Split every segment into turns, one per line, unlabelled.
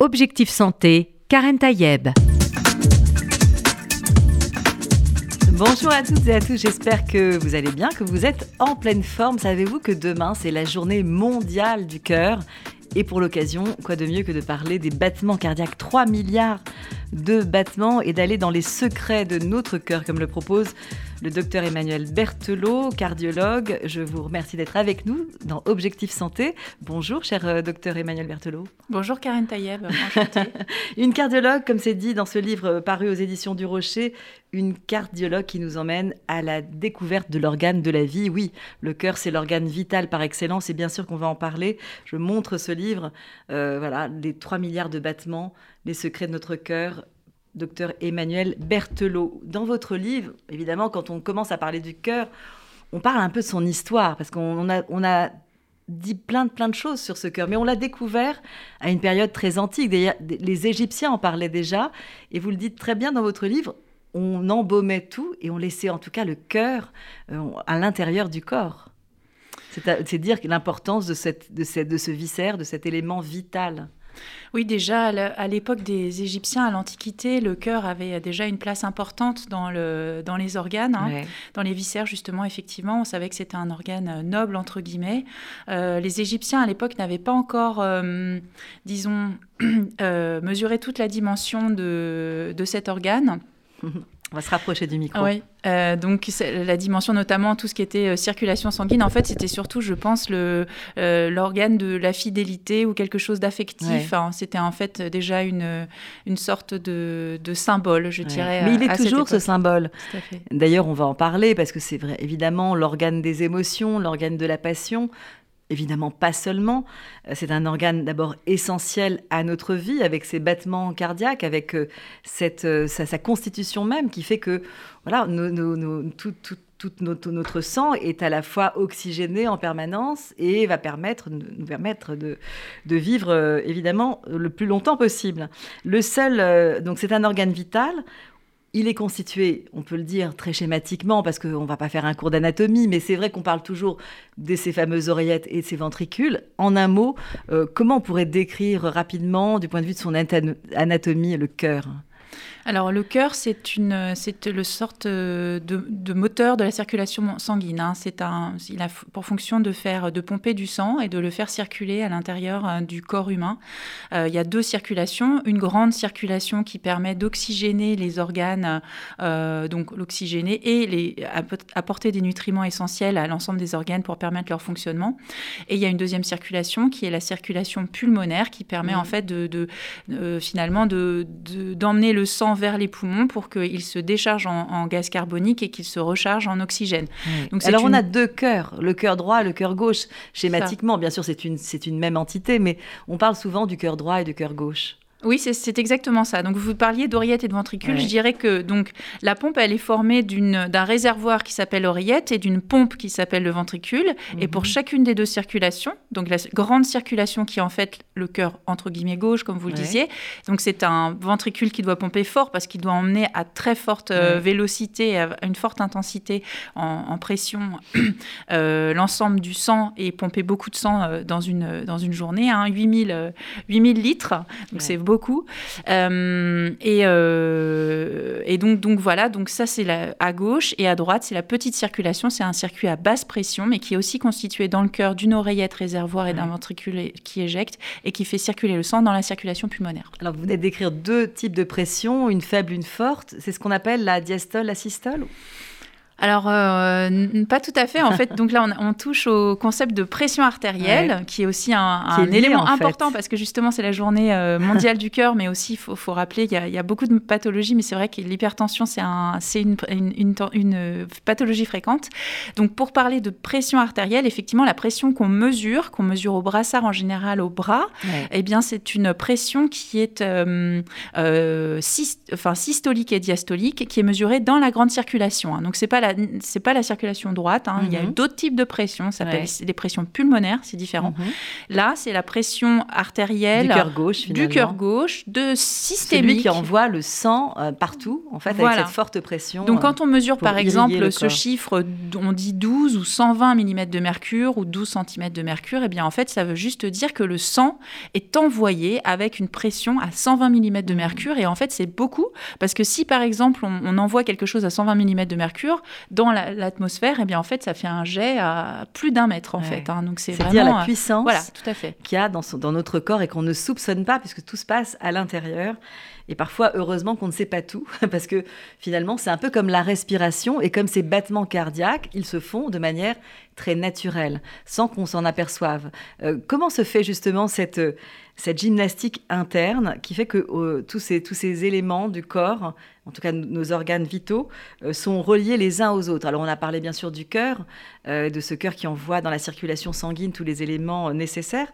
Objectif Santé, Karen Tayeb.
Bonjour à toutes et à tous, j'espère que vous allez bien, que vous êtes en pleine forme. Savez-vous que demain, c'est la journée mondiale du cœur? Et pour l'occasion, quoi de mieux que de parler des battements cardiaques? 3 milliards de battements et d'aller dans les secrets de notre cœur, comme le propose le docteur Emmanuel Berthelot, cardiologue. Je vous remercie d'être avec nous dans Objectif Santé. Bonjour, cher euh, docteur Emmanuel Berthelot.
Bonjour, Karen Tayeb.
une cardiologue, comme c'est dit dans ce livre euh, paru aux éditions du Rocher, une cardiologue qui nous emmène à la découverte de l'organe de la vie. Oui, le cœur, c'est l'organe vital par excellence et bien sûr qu'on va en parler. Je montre ce livre, euh, voilà, les 3 milliards de battements, les secrets de notre cœur, docteur Emmanuel Berthelot. Dans votre livre, évidemment, quand on commence à parler du cœur, on parle un peu de son histoire, parce qu'on a, dit plein de, plein de choses sur ce cœur, mais on l'a découvert à une période très antique. Les Égyptiens en parlaient déjà, et vous le dites très bien dans votre livre, on embaumait tout et on laissait en tout cas le cœur euh, à l'intérieur du corps. C'est dire l'importance de, de ce viscère, de cet élément vital.
Oui, déjà à l'époque des Égyptiens, à l'Antiquité, le cœur avait déjà une place importante dans, le, dans les organes, hein. dans les viscères justement, effectivement. On savait que c'était un organe noble, entre guillemets. Euh, les Égyptiens, à l'époque, n'avaient pas encore, euh, disons, euh, mesuré toute la dimension de, de cet organe.
On va se rapprocher du micro.
Oui, euh, donc la dimension notamment tout ce qui était euh, circulation sanguine, en fait c'était surtout, je pense, euh, l'organe de la fidélité ou quelque chose d'affectif. Hein. C'était en fait déjà une, une sorte de, de symbole, je dirais.
Mais il est toujours ce symbole. D'ailleurs, on va en parler parce que c'est vrai, évidemment, l'organe des émotions, l'organe de la passion évidemment pas seulement. Euh, c'est un organe d'abord essentiel à notre vie, avec ses battements cardiaques, avec euh, cette, euh, sa, constitution même, qui fait que voilà, tout, notre, sang est à la fois oxygéné en permanence et va permettre, nous permettre de, de vivre évidemment le plus longtemps possible. Le seul, donc c'est un organe vital il est constitué, on peut le dire très schématiquement, parce qu'on ne va pas faire un cours d'anatomie, mais c'est vrai qu'on parle toujours de ces fameuses oreillettes et de ces ventricules. En un mot, euh, comment on pourrait décrire rapidement, du point de vue de son anatomie, le cœur?
Alors le cœur, c'est une, c'est le sorte euh, de, moteur de la circulation sanguine. Hein. C'est un, il a pour fonction de faire, de pomper du sang et de le faire circuler à l'intérieur euh, du corps humain. Euh, il y a deux circulations, une grande circulation qui permet d'oxygéner les organes, donc l'oxygéner et les, apporter des nutriments essentiels à l'ensemble des organes pour permettre leur fonctionnement. Et il y a une deuxième circulation qui est la circulation pulmonaire qui permet en mmh. fait de, finalement de, d'emmener le sang vers les poumons pour qu'il se décharge en, gaz carbonique et qu'il se recharge en oxygène.
Donc, Alors on a deux cœurs, le cœur droit et le cœur gauche. Schématiquement, bien sûr, c'est une, une même entité, mais on parle souvent du cœur droit et du cœur gauche.
Oui, c'est exactement ça. Donc, vous parliez d'oreillette et de ventricule. Je dirais que donc la pompe, elle est formée d'un réservoir qui s'appelle l'oreillette et d'une pompe qui s'appelle le ventricule. Et pour mhm. chacune des deux circulations, donc la grande circulation qui est en fait le cœur entre guillemets gauche, comme vous le disiez, donc c'est un ventricule qui doit pomper fort parce qu'il doit emmener à très forte euh, vélocité, à une forte intensité en, pression euh, l'ensemble du sang et pomper beaucoup de sang euh, dans, une, dans une journée, hein, 8000, 8000 litres. Donc c'est beaucoup. Euh, et, euh, et donc, donc voilà, donc ça c'est à gauche et à droite c'est la petite circulation, c'est un circuit à basse pression mais qui est aussi constitué dans le cœur d'une oreillette réservoir et d'un ventricule qui éjecte et qui fait circuler le sang dans la circulation pulmonaire.
Alors vous venez d'écrire deux types de pression, une faible, une forte. C'est ce qu'on appelle la diastole, la systole
alors, euh, pas tout à fait. En fait, donc là, on, touche au concept de pression artérielle, qui est aussi un, élément important parce que justement, c'est la journée euh, mondiale du cœur, mais aussi, il faut, rappeler qu'il y, a beaucoup de pathologies, mais c'est vrai que l'hypertension, c'est un, une, une, une, pathologie fréquente. Donc, pour parler de pression artérielle, effectivement, la pression qu'on mesure, qu'on mesure au brassard en général, au bras, eh bien, c'est une pression qui est euh, enfin, systolique et diastolique, qui est mesurée dans la grande circulation. Hein. Donc, c'est pas la la, c'est pas la circulation droite. Hein. Il y a
Mhm.
d'autres types de pression. Ça s'appelle
Ouais.
des pressions pulmonaires, c'est différent.
Mhm.
Là, c'est la pression artérielle
Du cœur gauche,
du cœur gauche, de
Celui
systémique.
qui envoie le sang euh, partout, en fait,
Voilà.
avec cette forte pression.
Donc,
euh,
quand on mesure,
pour
par exemple,
le
ce chiffre, on dit 12 ou 120 mm de mercure ou 12 cm de mercure, eh bien, en fait, ça veut juste dire que le sang est envoyé avec une pression à 120 mm de mercure. Et en fait, c'est beaucoup parce que si, par exemple, on, on envoie quelque chose à 120 mm de mercure dans la- l'atmosphère, eh bien, en fait, ça fait un jet à plus d'un mètre, en
Ouais.
fait. hein. Donc, c'est vraiment.
dire la
euh,
puissance
Voilà, tout à fait.
qu'il y a dans, son- dans notre corps et qu'on ne soupçonne pas, puisque tout se passe à l'intérieur. Et parfois, heureusement qu'on ne sait pas tout, parce que finalement, c'est un peu comme la respiration et comme ces battements cardiaques, ils se font de manière très naturelle, sans qu'on s'en aperçoive. Euh, comment se fait justement cette, euh, cette gymnastique interne qui fait que euh, tous, ces, tous ces éléments du corps, en tout cas nos organes vitaux, euh, sont reliés les uns aux autres Alors, on a parlé bien sûr du cœur, euh, de ce cœur qui envoie dans la circulation sanguine tous les éléments nécessaires.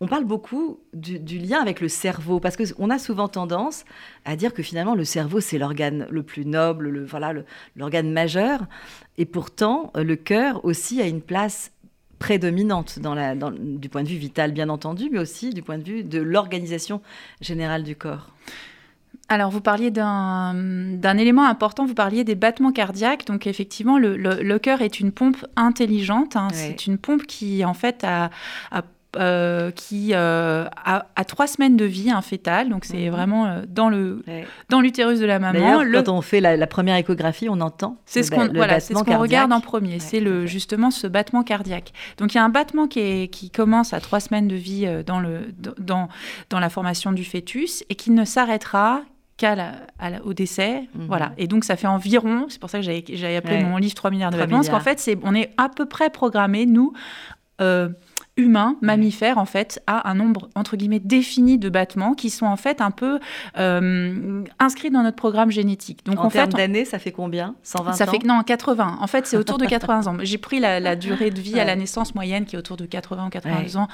On parle beaucoup du, du lien avec le cerveau, parce qu'on a souvent tendance à dire que finalement le cerveau, c'est l'organe le plus noble, le, voilà, l'organe majeur. Et pourtant, le cœur aussi a une place prédominante dans la, dans- du point de vue vital, bien entendu, mais aussi du point de vue de l'organisation générale du corps.
Alors, vous parliez d'un élément important, vous parliez des battements cardiaques. Donc, effectivement, le, le- le cœur est une pompe intelligente. hein. C'est une pompe qui, en fait, a, a- euh, qui euh, a, a trois semaines de vie, un fœtal. Donc, c'est
Mhm.
vraiment euh, dans le
Ouais.
dans l'utérus de la maman. Le-
quand on fait la, la première échographie, on entend
c'est ce qu'on voilà, ce qu'on regarde en premier,
Ouais,
c'est le justement ce battement cardiaque. Donc il y a un battement qui, est, qui commence à trois semaines de vie dans, le, dans, dans la formation du fœtus et qui ne s'arrêtera la- à la- au décès.
Mhm.
Voilà. Et donc ça fait environ, c'est pour ça que j'avais appelé
Ouais.
mon livre 3 milliards de
3
battements, parce qu'en fait c'est, on est à peu près programmé, nous, euh, humains, mammifères, en fait, à un nombre, entre guillemets, défini de battements qui sont en fait un peu euh, inscrits dans notre programme génétique. Donc
En
en fait,
termes d'années, ça fait combien? 120
ça
ans?
fait non, 80. En fait, c'est autour de 80 ans. J'ai pris la, la durée de vie à la
Ouais.
naissance moyenne qui est autour de 80 ou 82 ans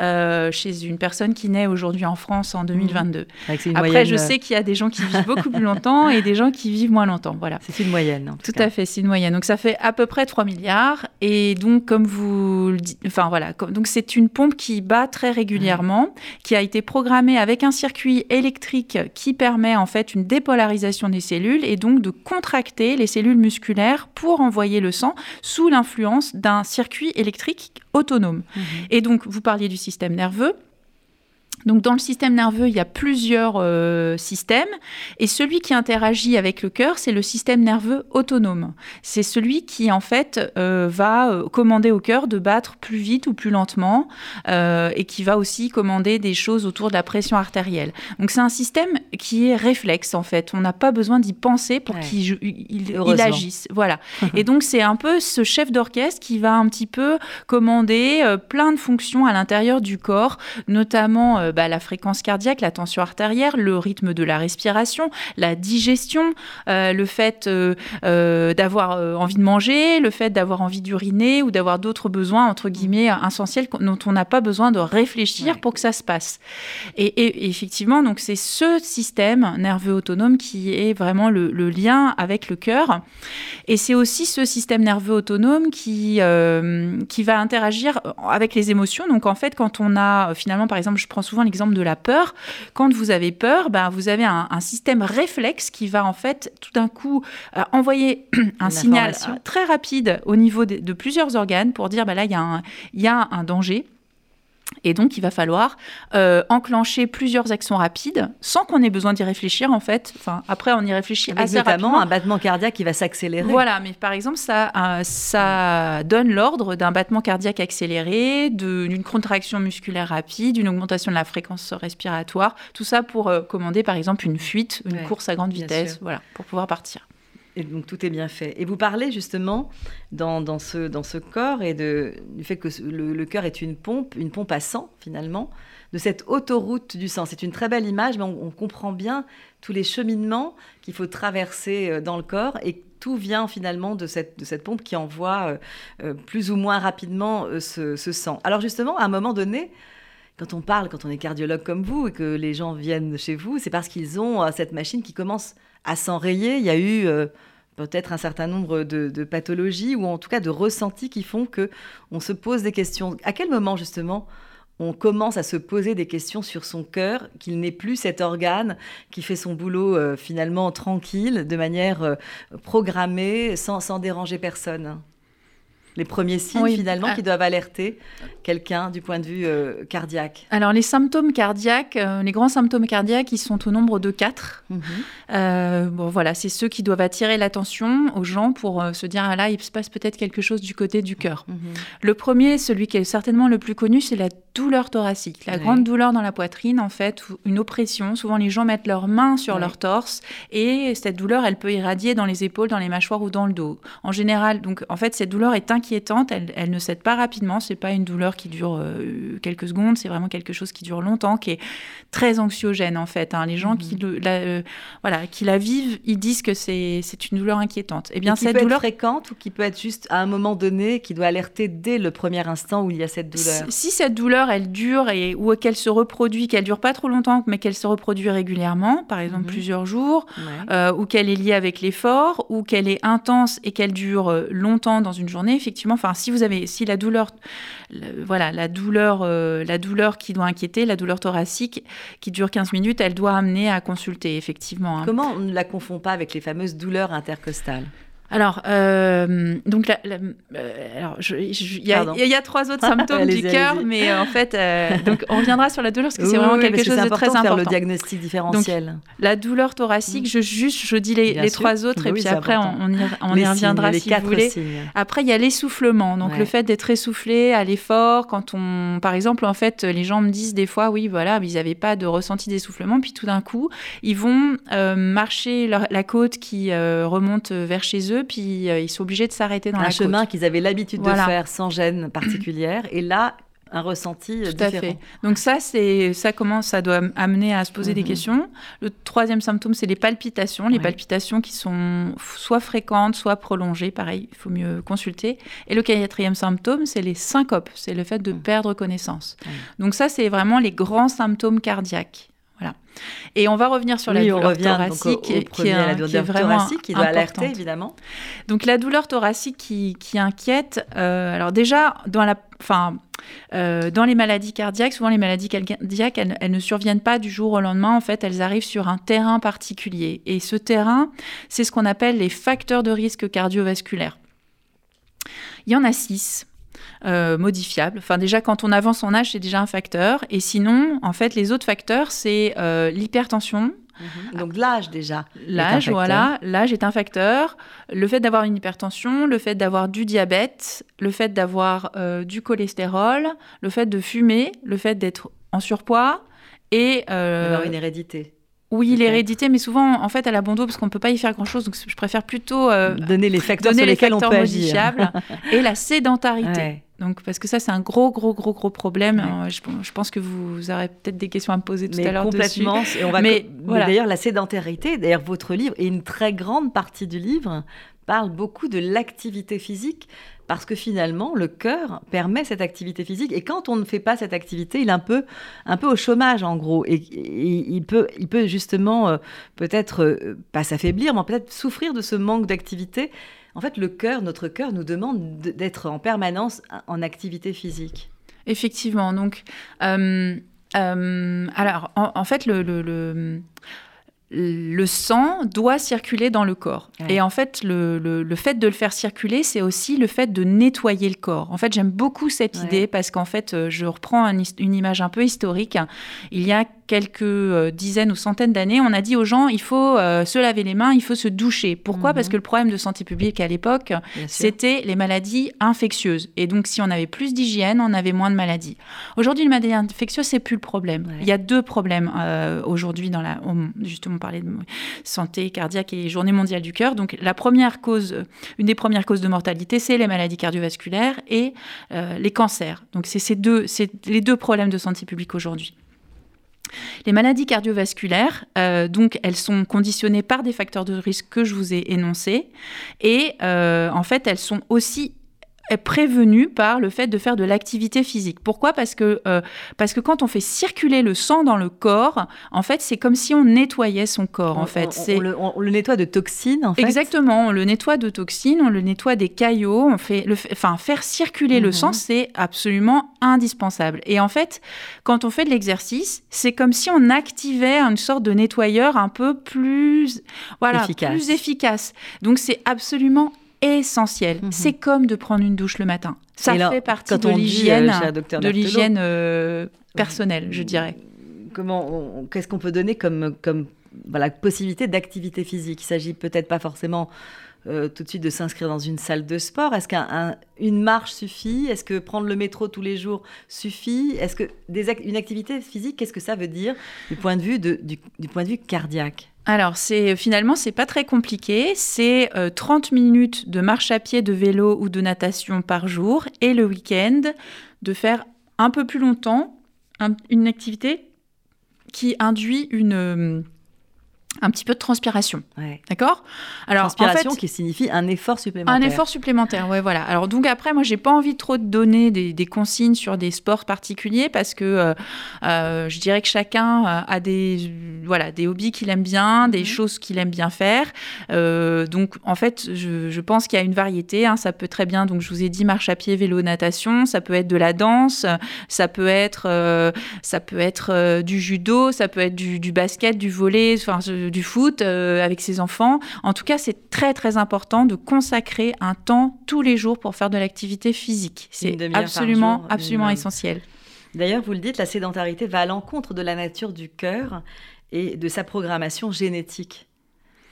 euh, chez une personne qui naît aujourd'hui en France en 2022.
Avec c'est une
Après,
moyenne,
je sais qu'il y a des gens qui vivent beaucoup plus longtemps et des gens qui vivent moins longtemps. Voilà.
C'est une moyenne. en
Tout à fait, c'est une moyenne. Donc ça fait à peu près 3 milliards. Et donc, comme vous le dites, enfin voilà, comme- donc c'est une pompe qui bat très régulièrement, qui a été programmée avec un circuit électrique qui permet en fait une dépolarisation des cellules et donc de contracter les cellules musculaires pour envoyer le sang sous l'influence d'un circuit électrique autonome.
Mhm.
Et donc, vous parliez du système nerveux. Donc, dans le système nerveux, il y a plusieurs euh, systèmes. Et celui qui interagit avec le cœur, c'est le système nerveux autonome. C'est celui qui, en fait, euh, va euh, commander au cœur de battre plus vite ou plus lentement euh, et qui va aussi commander des choses autour de la pression artérielle. Donc, c'est un système qui est réflexe, en fait. On n'a pas besoin d'y penser pour
Ouais.
qu'il il, il agisse. Voilà. et donc, c'est un peu ce chef d'orchestre qui va un petit peu commander plein de fonctions à l'intérieur du corps, notamment bah, la fréquence cardiaque, la tension artérielle, le rythme de la respiration, la digestion, euh, le fait euh, euh, d'avoir envie de manger, le fait d'avoir envie d'uriner ou d'avoir d'autres besoins, entre guillemets, essentiels dont on n'a pas besoin de réfléchir
Ouais.
pour que ça se passe. Et, effectivement, donc c'est ce système nerveux autonome qui est vraiment le, le lien avec le cœur. Et c'est aussi ce système nerveux autonome qui, euh, qui va interagir avec les émotions. Donc en fait, quand on a, finalement, par exemple, je prends souvent l'exemple de la peur. Quand vous avez peur, ben, vous avez un, un système réflexe qui va en fait tout d'un coup euh, envoyer un signal très rapide au niveau de, de plusieurs organes pour dire, ben là, il y, a un- il y a un danger. Et donc, il va falloir euh, enclencher plusieurs actions rapides sans qu'on ait besoin d'y réfléchir, en fait. Enfin, après, on y réfléchit
Avec
assez
notamment
rapidement.
un battement cardiaque qui va s'accélérer.
Voilà, mais par exemple, ça, euh, ça donne l'ordre d'un battement cardiaque accéléré, d'une contraction musculaire rapide, d'une augmentation de la fréquence respiratoire. Tout ça pour euh, commander, par exemple, une fuite, une
Ouais,
course à grande vitesse,
sûr.
voilà, pour pouvoir partir.
Et donc tout est bien fait. Et vous parlez justement dans, dans ce, dans ce corps et de, du fait que le, cœur est une pompe, une pompe à sang finalement, de cette autoroute du sang. C'est une très belle image, mais on, comprend bien tous les cheminements qu'il faut traverser euh, dans le corps et tout vient finalement de cette, de cette pompe qui envoie euh, euh, plus ou moins rapidement ce, sang. Alors justement, à un moment donné, quand on parle, quand on est cardiologue comme vous et que les gens viennent chez vous, c'est parce qu'ils ont cette machine qui commence à s'enrayer. Il y a eu euh, peut-être un certain nombre de, pathologies ou en tout cas de ressentis qui font que on se pose des questions. À quel moment justement on commence à se poser des questions sur son cœur, qu'il n'est plus cet organe qui fait son boulot euh, finalement tranquille, de manière euh, programmée, sans déranger personne? Les premiers signes finalement ah. qui doivent alerter quelqu'un du point de vue euh, cardiaque
Alors les symptômes cardiaques, euh, les grands symptômes cardiaques, ils sont au nombre de quatre. Mhm. Euh, bon voilà, c'est ceux qui doivent attirer l'attention aux gens pour se dire ah là il se passe peut-être quelque chose du côté du cœur. Mhm. Le premier, celui qui est certainement le plus connu, c'est la douleur thoracique, la grande douleur dans la poitrine en fait, une oppression. Souvent les gens mettent leurs mains sur leur torse et cette douleur, elle peut irradier dans les épaules, dans les mâchoires ou dans le dos. En général, donc en fait cette douleur est inquiétante, elle, ne cède pas rapidement, c'est pas une douleur qui dure euh, quelques secondes, c'est vraiment quelque chose qui dure longtemps, qui est très anxiogène en fait. Hein. Les gens qui, mhm. la, euh, voilà, qui la vivent, ils disent que c'est une douleur inquiétante.
Et eh bien, cette peut douleur être fréquente ou qui peut être juste à un moment donné, qui doit alerter dès le premier instant où il y a cette douleur?
Si, cette douleur, elle dure et ou qu'elle se reproduit, qu'elle dure pas trop longtemps, mais qu'elle se reproduit régulièrement, par exemple mhm. plusieurs jours, euh, ou qu'elle est liée avec l'effort, ou qu'elle est intense et qu'elle dure longtemps dans une journée, effectivement. Enfin, si vous avez, si la douleur, voilà, la douleur, euh, la douleur qui doit inquiéter, la douleur thoracique qui dure 15 minutes, elle doit amener à consulter, effectivement.
Hein. Comment on ne la confond pas avec les fameuses douleurs intercostales?
Alors, euh, donc, euh, il y, a trois autres symptômes du cœur, mais euh, en fait, donc on reviendra sur la douleur parce que c'est vraiment quelque chose de très important. Faire
le diagnostic différentiel.
la douleur thoracique, je juste, je dis les, trois autres et puis après on, y, reviendra si vous voulez. Après, il y a l'essoufflement, donc le fait d'être essoufflé à l'effort, quand on, par exemple, en fait, les gens me disent des fois, oui, voilà, ils n'avaient pas de ressenti d'essoufflement, puis tout d'un coup, ils vont marcher la côte qui remonte vers chez eux puis euh, ils sont obligés de s'arrêter dans
un
la
chemin qu'ils avaient l'habitude de faire sans gêne particulière. Et là, un ressenti
Tout
différent.
à fait. Donc ça, c'est ça commence, ça doit amener à se poser des mhm. questions. Le troisième symptôme, c'est les palpitations, les palpitations qui sont soit fréquentes, soit prolongées. Pareil, il faut mieux consulter. Et le quatrième symptôme, c'est les syncopes, c'est le fait de mhm. perdre connaissance. Donc ça, c'est vraiment les grands symptômes cardiaques. Et on va revenir sur la douleur thoracique, qui, est, la douleur thoracique
qui doit alerter évidemment.
Donc la douleur thoracique qui, inquiète. Euh, alors déjà dans la, enfin. Euh, dans les maladies cardiaques, souvent les maladies cardiaques, elles, elles, ne surviennent pas du jour au lendemain. En fait, elles arrivent sur un terrain particulier. Et ce terrain, c'est ce qu'on appelle les facteurs de risque cardiovasculaire. Il y en a six. Euh, modifiable. Enfin, déjà, quand on avance en âge, c'est déjà un facteur. Et sinon, en fait, les autres facteurs, c'est euh, l'hypertension,
mhm. Donc l'âge déjà.
L'âge, voilà, l'âge est un facteur. Le fait d'avoir une hypertension, le fait d'avoir du diabète, le fait d'avoir euh, du cholestérol, le fait de fumer, le fait d'être en surpoids et
d'avoir une hérédité.
Oui, l'hérédité, mais souvent, en fait, elle a bon dos parce qu'on ne peut pas y faire grand-chose. Donc, je préfère plutôt
donner les facteurs sur lesquels on peut agir.
et la sédentarité. Donc, parce que ça, c'est un gros, gros, gros, gros problème. Euh, je, pense que vous aurez peut-être des questions à me poser tout à l'heure
complètement. Et on va mais, d'ailleurs, la sédentarité, d'ailleurs, votre livre, et une très grande partie du livre, parle beaucoup de l'activité physique parce que finalement, le cœur permet cette activité physique. Et quand on ne fait pas cette activité, il est un peu, un peu au chômage, en gros. Et, il, peut, il peut justement, euh, peut-être, euh, pas s'affaiblir, mais peut-être souffrir de ce manque d'activité en fait, le cœur, notre cœur nous demande d'être en permanence en activité physique.
Effectivement. Donc, euh, euh, alors, en, fait, le, le, sang doit circuler dans le corps. Et en fait, le, fait de le faire circuler, c'est aussi le fait de nettoyer le corps. En fait, j'aime beaucoup cette idée parce qu'en fait, euh, je reprends une image un peu historique. Il y a quelques euh, dizaines ou centaines d'années, on a dit aux gens, il faut euh, se laver les mains, il faut se doucher. Pourquoi? Parce mhm. que le problème de santé publique à l'époque, c'était les maladies infectieuses. Et donc, si on avait plus d'hygiène, on avait moins de maladies. Aujourd'hui, les maladies infectieuses, c'est plus le problème. Il y a deux problèmes euh, aujourd'hui dans la... justement, on parlait de santé cardiaque et journée mondiale du cœur. Donc, la première cause, une des premières causes de mortalité, c'est les maladies cardiovasculaires et les cancers. Donc, c'est ces deux, les deux problèmes de santé publique aujourd'hui. Les maladies cardiovasculaires, euh, elles sont conditionnées par des facteurs de risque que je vous ai énoncés. Et euh, en fait, elles sont aussi est prévenu par le fait de faire de l'activité physique. Pourquoi? Parce que euh, parce que quand on fait circuler le sang dans le corps, en fait, c'est comme si on nettoyait son corps. en fait,
on, on, le, nettoie de toxines. En fait?
Exactement, on le nettoie de toxines, on le nettoie des caillots. On fait le, enfin faire circuler le sang, mhm. c'est absolument indispensable. Et en fait, quand on fait de l'exercice, c'est comme si on activait une sorte de nettoyeur un peu plus voilà
efficace.
plus efficace. Donc c'est absolument essentiel. Mhm. C'est comme de prendre une douche le matin. Ça fait partie de l'hygiène, euh, de l'hygiène euh, personnelle, je dirais.
Comment, qu'est-ce qu'on peut donner comme, comme voilà, possibilité d'activité physique? Il s'agit peut-être pas forcément euh, tout de suite de s'inscrire dans une salle de sport Est-ce qu'une marche suffit? Est-ce que prendre le métro tous les jours suffit? Est-ce que des, une activité physique, qu'est-ce que ça veut dire du point de vue, de, du, du point de vue cardiaque?
Alors, c'est finalement, c'est pas très compliqué. C'est 30 euh, minutes de marche à pied, de vélo ou de natation par jour, et le week-end de faire un peu plus longtemps une activité qui induit une euh, un petit peu de transpiration. D'accord?
Alors, transpiration qui signifie un effort supplémentaire.
Un effort supplémentaire, ouais, voilà. Alors, donc après, moi, j'ai pas envie trop de donner des, consignes sur des sports particuliers parce que euh, euh, je dirais que chacun euh, a des, voilà, des hobbies qu'il aime bien, des mhm. choses qu'il aime bien faire. donc, en fait, je, pense qu'il y a une variété. Hein. Ça peut très bien, donc je vous ai dit, marche à pied, vélo, natation. Ça peut être de la danse. Ça peut être, ça peut être du judo. Ça peut être du, du basket, du volet. Enfin, du foot euh, avec ses enfants. En tout cas, c'est très très important de consacrer un temps tous les jours pour faire de l'activité physique. C'est absolument absolument essentiel.
D'ailleurs, vous le dites, la sédentarité va à l'encontre de la nature du cœur et de sa programmation génétique.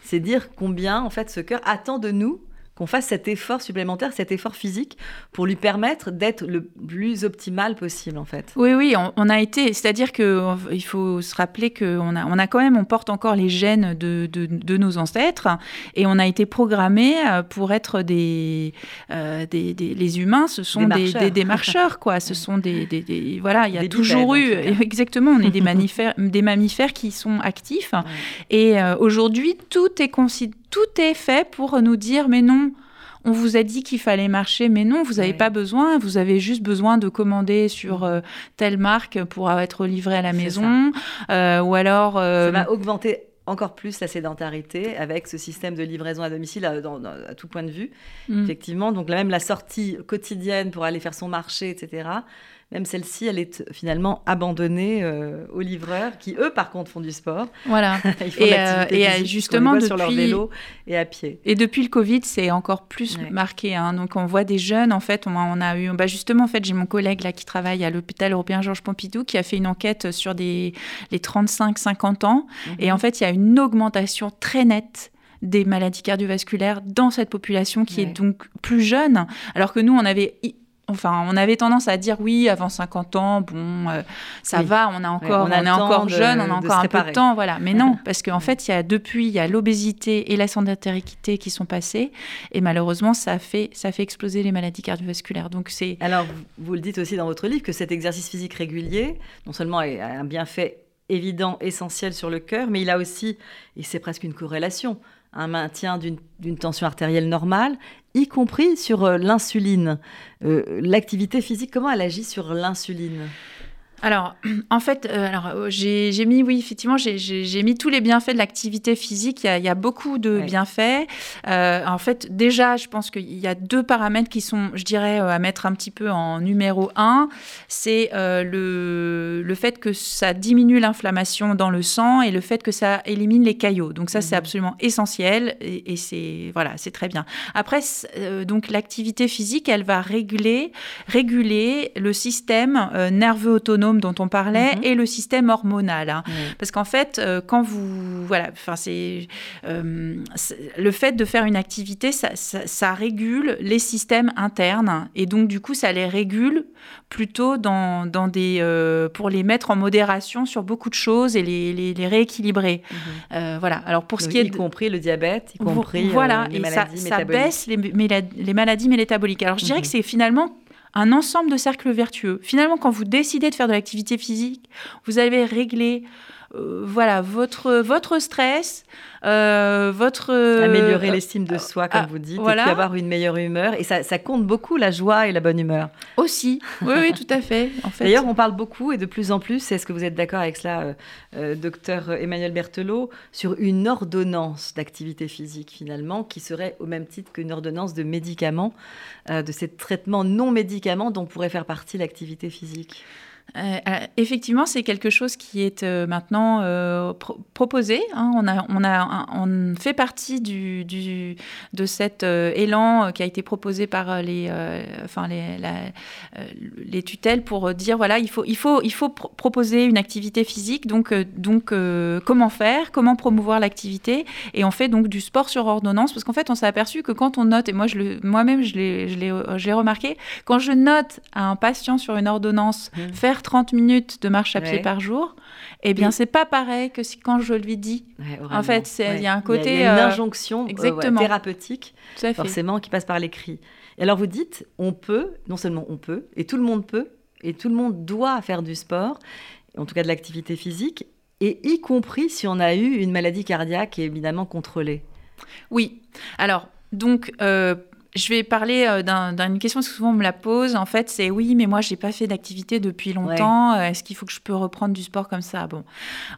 C'est dire combien en fait ce cœur attend de nous qu'on fasse cet effort supplémentaire, cet effort physique, pour lui permettre d'être le plus optimal possible, en fait.
Oui, oui, on, a été, c'est-à-dire qu'il faut se rappeler qu'on a, on a quand même, on porte encore les gènes de, de, nos ancêtres, et on a été programmé euh, pour être des, euh, des, les humains, ce sont des, des, marcheurs, quoi. Ce sont des, voilà, il y a toujours eu, exactement, on est des mammifères, des mammifères qui sont actifs, et euh, aujourd'hui tout est considéré tout est fait pour nous dire mais non, on vous a dit qu'il fallait marcher, mais non, vous n'avez pas besoin. Vous avez juste besoin de commander sur euh, telle marque pour être livré à la maison. Euh, ou alors.
Euh, Ça va augmenter encore plus la sédentarité avec ce système de livraison à domicile à, tout point de vue. Mm. Effectivement, donc même la sortie quotidienne pour aller faire son marché, etc même celle-ci, elle est finalement abandonnée euh, aux livreurs qui, eux, par contre, font du sport.
Voilà.
Ils font et, euh, et euh, justement, depuis... sur leur vélo et à pied.
Et depuis le Covid, c'est encore plus marqué. Hein. Donc, on voit des jeunes, en fait, on a, on a eu... Bah, justement, en fait, j'ai mon collègue là qui travaille à l'hôpital européen Georges Pompidou qui a fait une enquête sur des, les 35-50 ans. Mhm. Et en fait, il y a une augmentation très nette des maladies cardiovasculaires dans cette population qui est donc plus jeune, alors que nous, on avait Enfin, on avait tendance à dire oui, avant 50 ans, bon, euh, ça va, on a encore, on, est encore jeune, on a encore un peu de temps, voilà. Mais non, parce qu'en fait, il y a depuis, il y a l'obésité et la sédentarité qui sont passées, et malheureusement, ça fait, ça fait exploser les maladies cardiovasculaires. Donc c'est.
Alors, vous le dites aussi dans votre livre que cet exercice physique régulier, non seulement a un bienfait évident, essentiel sur le cœur, mais il a aussi, et c'est presque une corrélation, un maintien d'une tension artérielle normale, y compris sur euh, l'insuline. Euh, l'activité physique, comment elle agit sur l'insuline?
Alors, en fait, euh, alors euh, j'ai mis, oui, effectivement, j'ai mis tous les bienfaits de l'activité physique. Il y, a, beaucoup de bienfaits. Euh, en fait, déjà, je pense qu'il y a deux paramètres qui sont, je dirais, à mettre un petit peu en numéro un. C'est le, le fait que ça diminue l'inflammation dans le sang et le fait que ça élimine les caillots. Donc ça, c'est mhm. absolument essentiel et, c'est voilà, c'est très bien. Après, donc l'activité physique, elle va réguler, réguler le système nerveux autonome dont on parlait mhm. et le système hormonal. Hein. Parce qu'en fait, euh, quand vous. Voilà, enfin, euh, c'est. le fait de faire une activité, ça, régule les systèmes internes. Et donc, du coup, ça les régule plutôt dans, dans des. Euh, pour les mettre en modération sur beaucoup de choses et les, les, rééquilibrer. Mhm. voilà. Alors, pour ce qui est.
Y compris le diabète, y compris
voilà,
les maladies
ça, ça baisse les, les maladies métaboliques. Alors, je dirais mhm. que c'est finalement un ensemble de cercles vertueux. Finalement, quand vous décidez de faire de l'activité physique, vous allez régler euh, voilà, votre, votre stress, euh, votre...
Améliorer l'estime de soi, comme vous dites, et puis avoir une meilleure humeur. Et ça, ça, compte beaucoup, la joie et la bonne humeur.
Aussi, oui, oui, tout à fait.
En fait. D'ailleurs, on parle beaucoup, et de plus en plus, est-ce que vous êtes d'accord avec cela, docteur Emmanuel Berthelot, sur une ordonnance d'activité physique, finalement, qui serait au même titre qu'une ordonnance de médicaments, de ces traitements non médicaments dont pourrait faire partie l'activité physique?
Euh, euh, effectivement, c'est quelque chose qui est euh, maintenant proposé. Hein. On, a, on, a, on fait partie du, du de cet élan qui a été proposé par les, enfin les, les tutelles pour dire voilà, il faut, il faut, il faut proposer une activité physique. Donc, donc comment faire? Comment promouvoir l'activité? Et on fait donc du sport sur ordonnance parce qu'en fait, on s'est aperçu que quand on note, et moi, moi-même, je l'ai remarqué, quand je note à un patient sur une ordonnance mmh. faire 30 minutes de marche à pied par jour, eh bien, c'est pas pareil que si, quand je lui dis. en fait, il y a un côté.
Il y a, une euh, injonction euh, thérapeutique, forcément, qui passe par l'écrit. Et alors, vous dites, on peut, non seulement on peut, et tout le monde peut, et tout le monde doit faire du sport, en tout cas de l'activité physique, et y compris si on a eu une maladie cardiaque évidemment contrôlée.
Oui. Alors, donc, euh, je vais parler euh, d'une question que souvent on me la pose. En fait, c'est oui, mais moi, j'ai pas fait d'activité depuis longtemps. Euh, est-ce qu'il faut que je peux reprendre du sport comme ça? Bon,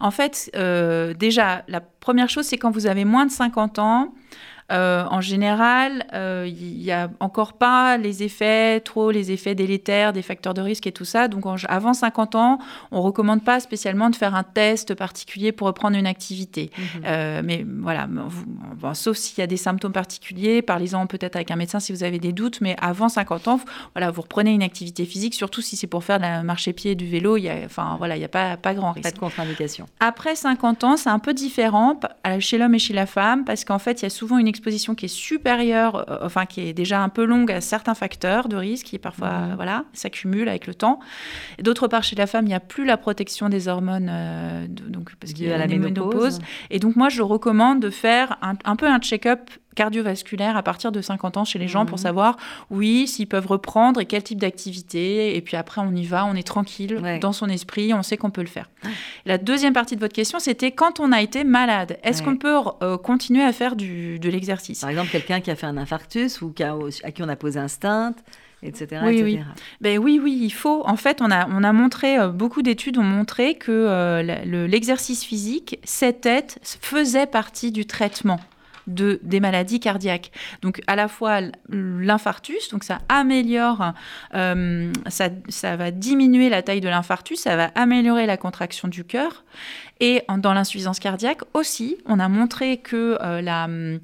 en fait, euh, déjà, la première chose, c'est quand vous avez moins de 50 ans, euh, en général, il euh, n'y a encore pas les effets, trop les effets délétères des facteurs de risque et tout ça. Donc avant 50 ans, on ne recommande pas spécialement de faire un test particulier pour reprendre une activité. Mhm. Euh, mais voilà, sauf s'il y a des symptômes particuliers, parlez-en peut-être avec un médecin si vous avez des doutes. Mais avant 50 ans, voilà, vous reprenez une activité physique, surtout si c'est pour faire de la marche pied et du vélo. Il n'y a, enfin, voilà, il a pas, pas grand risque.
Pas de contre-indication.
Après 50 ans, c'est un peu différent chez l'homme et chez la femme parce qu'en fait, il y a souvent une exposition qui est supérieure, euh, enfin qui est déjà un peu longue à certains facteurs de risque qui parfois mmh. voilà s'accumulent avec le temps. D'autre part, chez la femme, il n'y a plus la protection des hormones, euh, donc parce qu'il y a la ménopause. Et donc moi, je recommande de faire un peu un check-up cardiovasculaire à partir de 50 ans chez les gens pour mhm. savoir, oui, s'ils peuvent reprendre et quel type d'activité. Et puis après, on y va, on est tranquille dans son esprit, on sait qu'on peut le faire. La deuxième partie de votre question, c'était quand on a été malade, est-ce qu'on peut euh, continuer à faire du, de l'exercice?
Par exemple, quelqu'un qui a fait un infarctus ou qui à qui on a posé un stent Etc,
oui, Oui. Ben oui, oui, il faut. En fait, on a, on a montré, euh, beaucoup d'études ont montré que euh, l'exercice physique, cette tête, faisait partie du traitement de, des maladies cardiaques. Donc à la fois l'infarctus, donc ça améliore, euh, ça va diminuer la taille de l'infarctus, ça va améliorer la contraction du cœur. Et dans l'insuffisance cardiaque aussi, on a montré que euh, la, euh,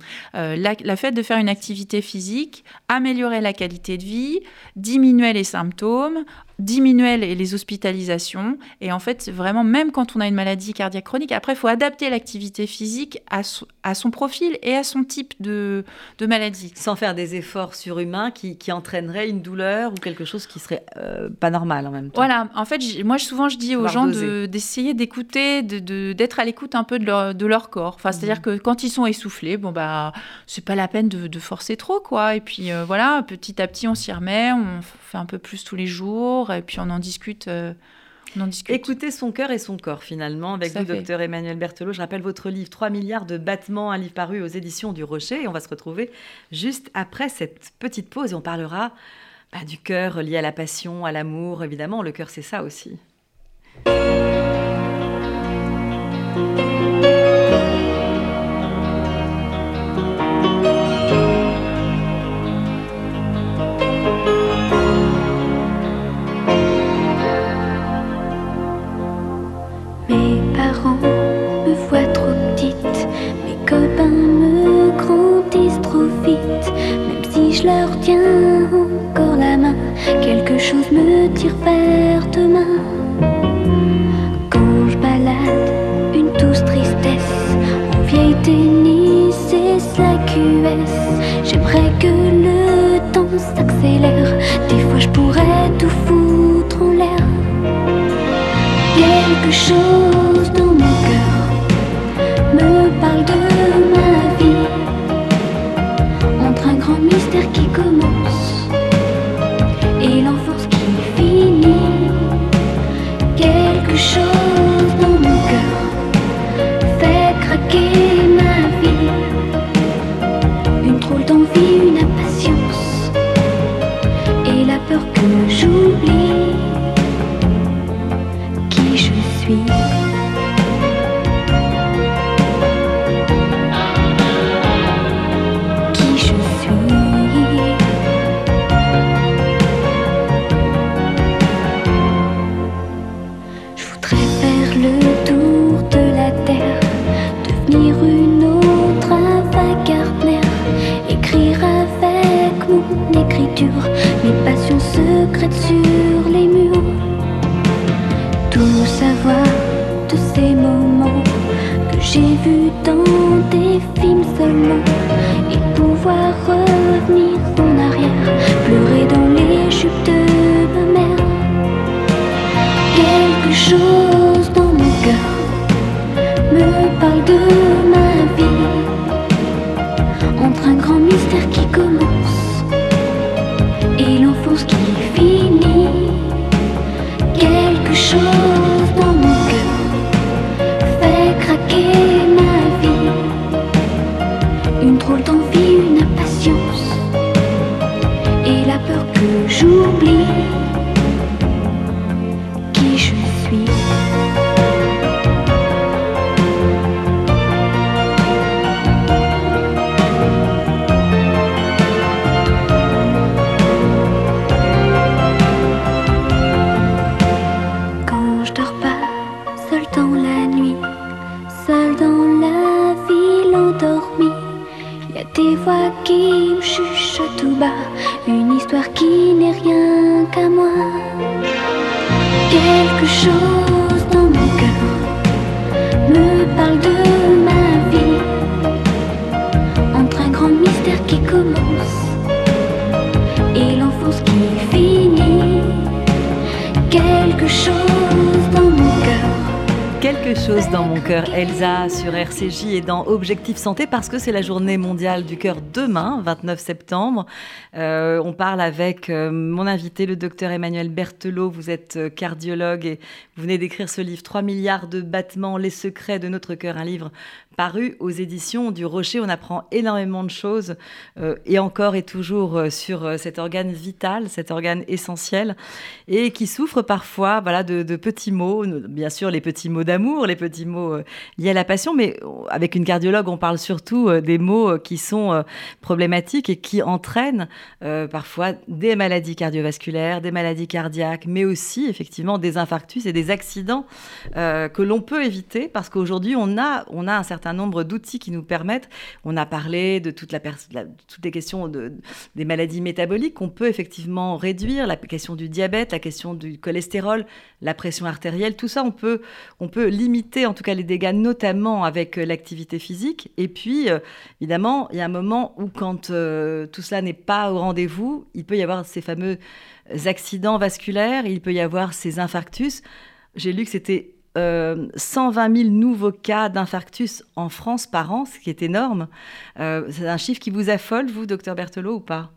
la, la, fait de faire une activité physique améliorait la qualité de vie, diminuait les symptômes, diminuer les, hospitalisations. Et en fait, vraiment, même quand on a une maladie cardiaque chronique, après, il faut adapter l'activité physique à, à, son profil et à son type de, de, maladie.
Sans faire des efforts surhumains qui, qui entraîneraient une douleur ou quelque chose qui serait euh, pas normal en même temps.
Voilà, en fait, moi, souvent, je dis aux gens d'essayer d'écouter, d'être de, à l'écoute un peu de leur, de leur corps. Enfin, C'est-à-dire mhm. que quand ils sont essoufflés, bon, bah, c'est pas la peine de, forcer trop, quoi. Et puis, euh, voilà, petit à petit, on s'y remet, on fait un peu plus tous les jours et puis on en discute. Euh, on en discute.
Écoutez son cœur et son corps finalement avec vous, docteur Emmanuel Berthelot. Je rappelle votre livre 3 milliards de battements, un livre paru aux éditions du Rocher. Et on va se retrouver juste après cette petite pause et on parlera bah, du cœur lié à la passion, à l'amour. Évidemment, le cœur c'est ça aussi. Encore RCJ et dans Objectif Santé parce que c'est la journée mondiale du cœur demain, 29 septembre. Euh, on parle avec euh, mon invité, le docteur Emmanuel Berthelot. Vous êtes euh, cardiologue et vous venez d'écrire ce livre 3 milliards de battements, les secrets de notre cœur, un livre paru aux éditions du Rocher. On apprend énormément de choses et encore et toujours sur cet organe vital, cet organe essentiel et qui souffre parfois voilà, de, petits mots, bien sûr les petits mots d'amour, les petits mots liés à la passion, mais avec une cardiologue, on parle surtout euh, des mots euh, qui sont euh, problématiques et qui entraînent parfois des maladies cardiovasculaires, des maladies cardiaques, mais aussi effectivement des infarctus et des accidents que l'on peut éviter parce qu'aujourd'hui on a, on a un certain nombre d'outils qui nous permettent, on a parlé de toute la la- toutes les questions de, des maladies métaboliques qu'on peut effectivement réduire, la question du diabète, la question du cholestérol, la pression artérielle, tout ça on peut, on peut limiter en tout cas les dégâts notamment avec l'activité physique. Et puis euh, évidemment il y a un moment où quand euh, tout cela n'est pas au rendez-vous, il peut y avoir ces fameux accidents vasculaires, il peut y avoir ces infarctus. J'ai lu que c'était euh, 120 000 nouveaux cas d'infarctus en France par an, ce qui est énorme. Euh, c'est un chiffre qui vous affole, vous, docteur Berthelot, ou pas?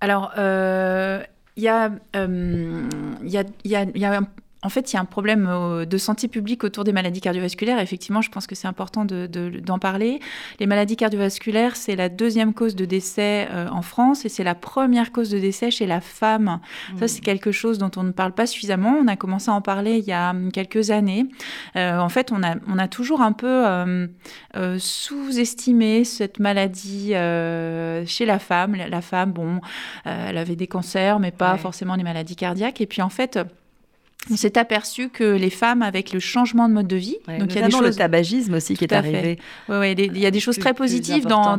Alors, euh, il y a, euh, il y a, il y a, en fait, il y a un problème euh, de santé publique autour des maladies cardiovasculaires. Effectivement, je pense que c'est important de- de- d'en parler. Les maladies cardiovasculaires, c'est la deuxième cause de décès euh, en France et c'est la première cause de décès chez la femme. Ça, c'est quelque chose dont on ne parle pas suffisamment. On a commencé à en parler il y a hum, quelques années. Euh, en fait, on a, on a toujours un peu euh, euh, sous-estimé cette maladie euh, chez la femme. La, femme, bon, elle avait des cancers, mais pas
Ouais.
forcément des maladies cardiaques. Et puis, en fait, on s'est aperçu que les femmes, avec le changement de mode de vie,
Ouais,
donc il y a des choses
le tabagisme aussi qui est arrivé.
Ouais, ouais, des- il y a des choses
Plus-
très positives dans,
femmes,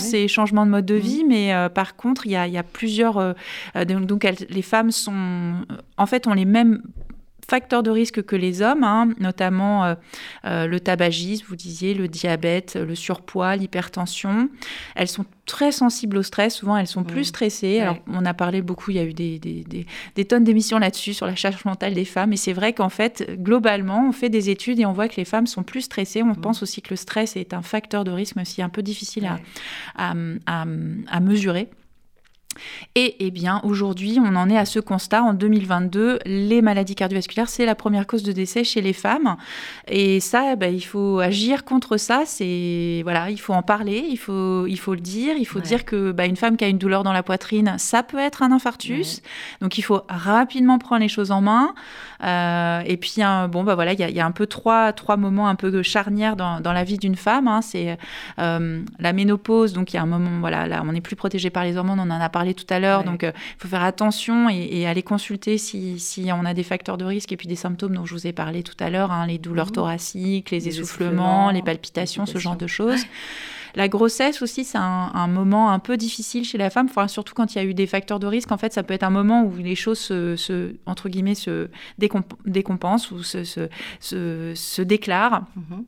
ces changements de mode de
Mhm.
vie, mais euh, par contre, il y a, il y a plusieurs. euh, euh, donc, donc elles- les femmes sont. euh, En fait, ont les mêmes facteurs de risque que les hommes, hein, notamment euh, euh, le tabagisme, vous disiez, le diabète, le surpoids, l'hypertension. Elles sont très sensibles au stress, souvent elles sont plus
Mhm.
stressées. Alors, on a parlé beaucoup, il y a eu des, des, des- des tonnes d'émissions là-dessus, sur la charge mentale des femmes, et c'est vrai qu'en fait, globalement, on fait des études et on voit que les femmes sont plus stressées. On
Mhm.
pense aussi que le stress est un facteur de risque, mais aussi un peu difficile à,
Ouais.
à, à- à mesurer. Et eh bien, aujourd'hui, on en est à ce constat. En 2022, les maladies cardiovasculaires, c'est la première cause de décès chez les femmes. Et ça, ben, il faut agir contre ça. C'est voilà, il faut en parler, il faut, il faut le dire. Il faut
Ouais.
dire que ben, une femme qui a une douleur dans la poitrine, ça peut être un infarctus. Donc, il faut rapidement prendre les choses en main. Euh, et puis, un- bon, bah voilà, il y, a- il y a un peu trois, trois moments un peu charnières dans, dans la vie d'une femme. hein. C'est euh, la ménopause, donc il y a un moment, voilà, là, on n'est plus protégé par les hormones, on en a parlé parlait tout à l'heure. Donc, il faut faire attention et, aller consulter si, si, on a des facteurs de risque et puis des symptômes dont je vous ai parlé tout à l'heure, hein, les douleurs mmh. thoraciques, les, essoufflements, les palpitations, ce genre de choses. La grossesse aussi, c'est un, moment un peu difficile chez la femme, enfin, surtout quand il y a eu des facteurs de risque. En fait, ça peut être un moment où les choses se, entre guillemets, se décompensent ou se, se, se déclarent. Mhm.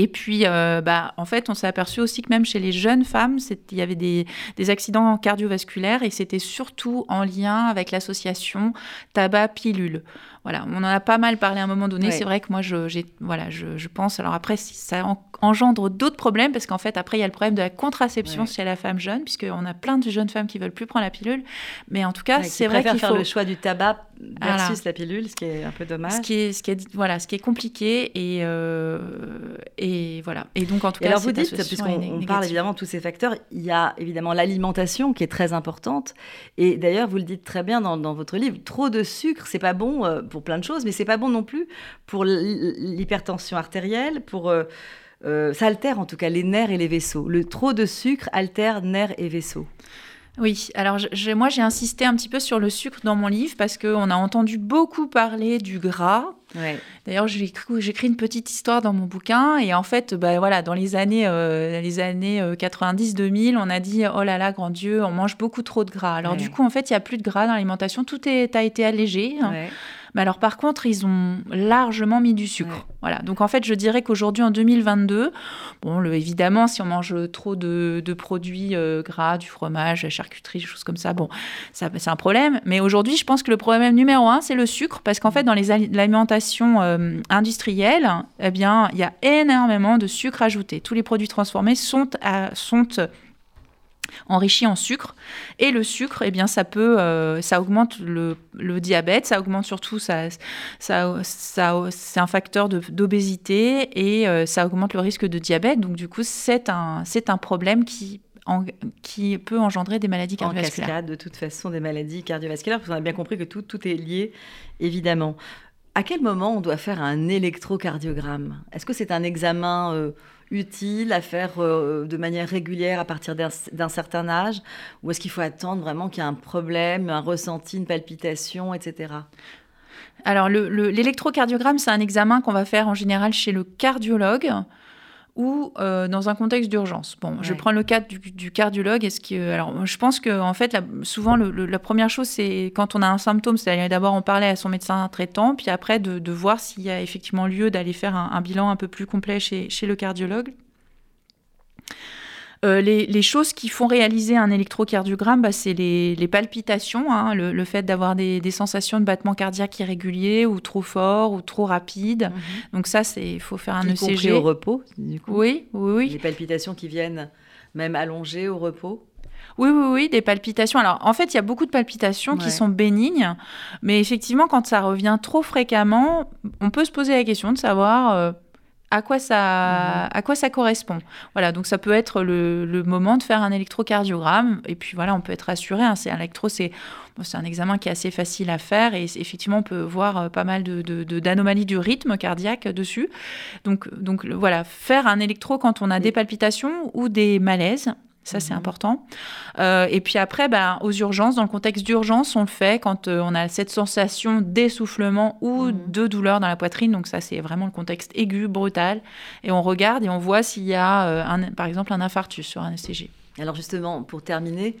Et puis, euh, bah, en fait, on s'est aperçu aussi que même chez les jeunes femmes, il y avait des, des, accidents cardiovasculaires et c'était surtout en lien avec l'association tabac-pilule. Voilà, on en a pas mal parlé à un moment donné. C'est vrai que moi, je, voilà, je, je, pense. Alors après, ça engendre d'autres problèmes parce qu'en fait, après, il y a le problème de la contraception chez la femme jeune, puisqu'on a plein de jeunes femmes qui veulent plus prendre la pilule. Mais en tout cas, c'est vrai qu'il
faut faire le choix du tabac versus la pilule, ce qui est un peu dommage.
Ce qui est, ce qui est, voilà, ce qui est compliqué et, euh, et voilà. Et donc, en tout cas,
alors vous dites, puisqu'on parle évidemment de tous ces facteurs, il y a évidemment l'alimentation qui est très importante. Et d'ailleurs, vous le dites très bien dans, dans votre livre, trop de sucre, c'est pas bon euh, pour plein de choses, mais c'est pas bon non plus pour l'hypertension artérielle, pour euh, euh, ça altère en tout cas les nerfs et les vaisseaux. Le trop de sucre altère nerfs et vaisseaux.
Oui, alors moi j'ai insisté un petit peu sur le sucre dans mon livre parce qu'on a entendu beaucoup parler du gras. D'ailleurs, j'écris une petite histoire dans mon bouquin et en fait, bah, voilà, dans les années, euh, les années 90-2000, on a dit oh là là, grand Dieu, on mange beaucoup trop de gras. Alors du coup, en fait, il y a plus de gras dans l'alimentation, tout est, a été allégé. Hein. Mais alors par contre, ils ont largement mis du sucre. Voilà. Donc en fait, je dirais qu'aujourd'hui, en 2022, bon, le, évidemment, si on mange trop de, produits euh, gras, du fromage, la charcuterie, des choses comme ça, bon, ça, c'est un problème. Mais aujourd'hui, je pense que le problème numéro un, c'est le sucre, parce qu'en fait, dans les alimentations euh, industrielles, eh bien, il y a énormément de sucre ajouté. Tous les produits transformés sont, à, sont enrichi en sucre. Et le sucre, eh bien, ça peut, euh, ça augmente le, diabète, ça augmente surtout, ça, ça, ça c'est un facteur d'obésité et euh, ça augmente le risque de diabète. Donc, du coup, c'est un, c'est un problème qui qui peut engendrer des maladies cardiovasculaires.
En cascade, de toute façon, des maladies cardiovasculaires, parce qu'on a bien compris que tout, tout est lié, évidemment. À quel moment on doit faire un électrocardiogramme? Est-ce que c'est un examen euh, utile à faire euh, de manière régulière à partir d'un certain âge Ou est-ce qu'il faut attendre vraiment qu'il y ait un problème, un ressenti, une palpitation, etc.
Alors, l'électrocardiogramme, c'est un examen qu'on va faire en général chez le cardiologue ou euh, dans un contexte d'urgence. Bon, je prends le cas du, cardiologue. Est-ce que, alors, je pense que en fait, souvent, la première chose, c'est quand on a un symptôme, c'est d'aller d'abord en parler à son médecin traitant, puis après de, voir s'il y a effectivement lieu d'aller faire un, bilan un peu plus complet chez, chez le cardiologue. Euh, les, choses qui font réaliser un électrocardiogramme, bah, c'est les, palpitations, hein, le, fait d'avoir des, sensations de battement cardiaque irréguliers ou trop fort ou trop rapide. Mhm. Donc ça, il faut faire un y ECG.
au repos, du coup.
Oui, oui, oui.
Les palpitations qui viennent même allongées au repos.
Oui, oui, oui, des palpitations. Alors, en fait, il y a beaucoup de palpitations qui sont bénignes, mais effectivement, quand ça revient trop fréquemment, on peut se poser la question de savoir euh, à quoi ça, mhm. à quoi ça correspond. Voilà, donc ça peut être le, moment de faire un électrocardiogramme, et puis voilà, on peut être rassuré. Hein, c'est un électro, c'est un examen qui est assez facile à faire, et effectivement, on peut voir euh, pas mal de, d'anomalies du rythme cardiaque dessus. Donc, donc voilà, faire un électro quand on a des palpitations ou des malaises, ça, c'est mhm. important. Euh, et puis après, ben, aux urgences, dans le contexte d'urgence, on le fait quand euh, on a cette sensation d'essoufflement ou mhm. de douleur dans la poitrine. Donc ça, c'est vraiment le contexte aigu, brutal. Et on regarde et on voit s'il y a, euh, un, par exemple, un infarctus sur un ECG.
Alors justement, pour terminer,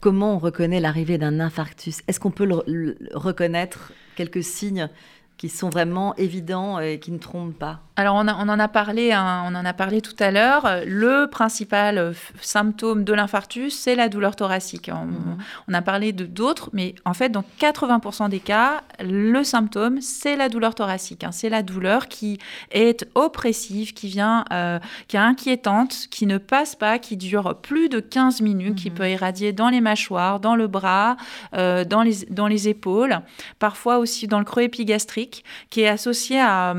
comment on reconnaît l'arrivée d'un infarctus? Est-ce qu'on peut le reconnaître? Quelques signes qui sont vraiment évidents et qui ne trompent pas
alors, on, en a parlé, hein, on en a parlé tout à l'heure. Le principal euh, symptôme de l'infarctus, c'est la douleur thoracique. On, mhm. a parlé de d'autres, mais en fait, dans 80% des cas, le symptôme, c'est la douleur thoracique. Hein. C'est la douleur qui est oppressive, qui vient, euh, qui est inquiétante, qui ne passe pas, qui dure plus de 15 minutes, qui mhm. peut irradier dans les mâchoires, dans le bras, euh, dans, les, dans les épaules, parfois aussi dans le creux épigastrique, qui est associé à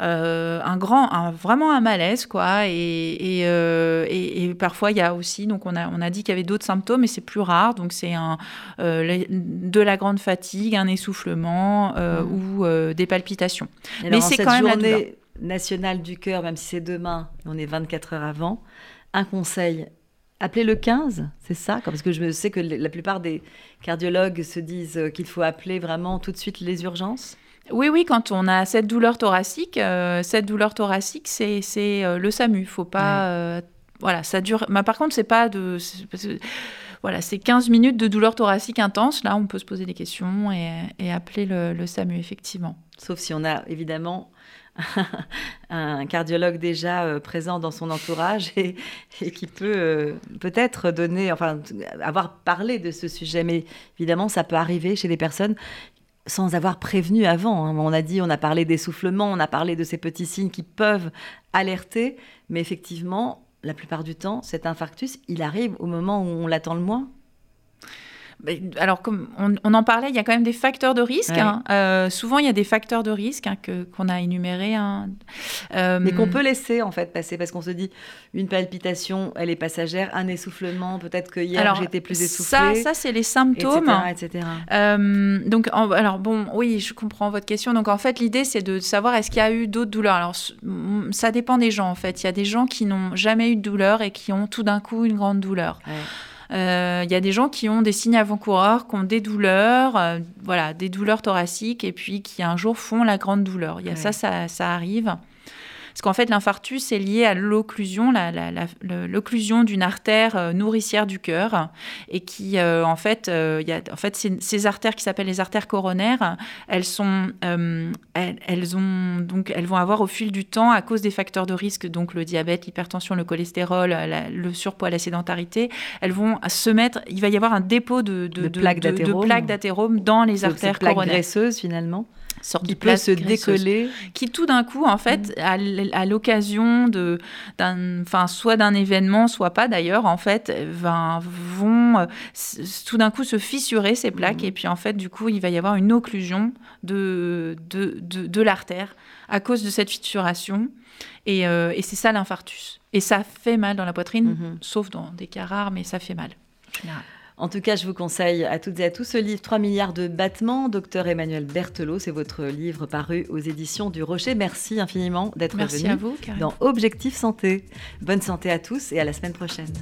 euh, un grand, un, vraiment un malaise, quoi. Et, euh, et, et, parfois, il y a aussi, donc on a, on a dit qu'il y avait d'autres symptômes, mais c'est plus rare. Donc c'est un, euh, de la grande fatigue, un essoufflement mmh. ou des palpitations.
mais c'est quand même journée nationale du cœur, même si c'est demain, on est 24 heures avant. Un conseil Appeler le 15, c'est ça? Parce que je sais que la plupart des cardiologues se disent qu'il faut appeler vraiment tout de suite les urgences.
Oui, oui, quand on a cette douleur thoracique, euh, cette douleur thoracique, c'est euh, le SAMU. Faut pas. Euh, voilà, ça dure. Mais par contre, c'est pas de. voilà, c'est 15 minutes de douleur thoracique intense. Là, on peut se poser des questions et, appeler le, SAMU, effectivement.
Sauf si on a évidemment un cardiologue déjà présent dans son entourage et, et qui peut peut-être donner, enfin, avoir parlé de ce sujet. Mais évidemment, ça peut arriver chez des personnes sans avoir prévenu avant. Hein. On a dit, on a parlé d'essoufflement, on a parlé de ces petits signes qui peuvent alerter, mais effectivement, la plupart du temps, cet infarctus, il arrive au moment où on l'attend le moins
alors, comme on, en parlait, il y a quand même des facteurs de risque. Hein. Euh, souvent, il y a des facteurs de risque hein, que, qu'on a énumérés. Hein.
Euh, Mais qu'on peut laisser, en fait, passer. Parce qu'on se dit, une palpitation, elle est passagère. Un essoufflement, peut-être que hier, j'étais plus essoufflée.
Ça, ça c'est les symptômes.
Etc.
Euh, donc, alors, bon, oui, je comprends votre question. Donc, en fait, l'idée, c'est de savoir est-ce qu'il y a eu d'autres douleurs? Alors, ça dépend des gens, en fait. Il y a des gens qui n'ont jamais eu de douleur et qui ont tout d'un coup une grande douleur. Il y a des gens qui ont des signes avant-coureurs, qui ont des douleurs, euh, voilà, des douleurs thoraciques, et puis qui un jour font la grande douleur. Il y a ça, ça, ça arrive. Parce qu'en fait, l'infarctus est lié à l'occlusion, l'occlusion d'une artère euh, nourricière du cœur, et qui, euh, en fait, euh, y a, en fait, ces artères qui s'appellent les artères coronaires, elles sont, elles, ont donc, elles vont avoir au fil du temps, à cause des facteurs de risque, donc le diabète, l'hypertension, le cholestérol, le surpoids, la sédentarité, elles vont se mettre. Il va y avoir un dépôt de, de, de plaques d'athérome dans les artères coronaires.
graisseuses finalement
qui peut se décoller, qui tout d'un coup, en fait, mm. à l'occasion de, enfin, soit d'un événement, soit pas d'ailleurs, en fait, vont euh, tout d'un coup se fissurer ces plaques, mm. et puis en fait, du coup, il va y avoir une occlusion de, de, de, l'artère à cause de cette fissuration, et, euh, et c'est ça l'infarctus. Et ça fait mal dans la poitrine, mm-hmm. sauf dans des cas rares, mais ça fait mal.
En tout cas, je vous conseille à toutes et à tous ce livre 3 milliards de battements. Docteur Emmanuel Berthelot, c'est votre livre paru aux éditions du Rocher. Merci infiniment d'être venu
à vous,
dans Objectif Santé. Bonne santé à tous et à la semaine prochaine.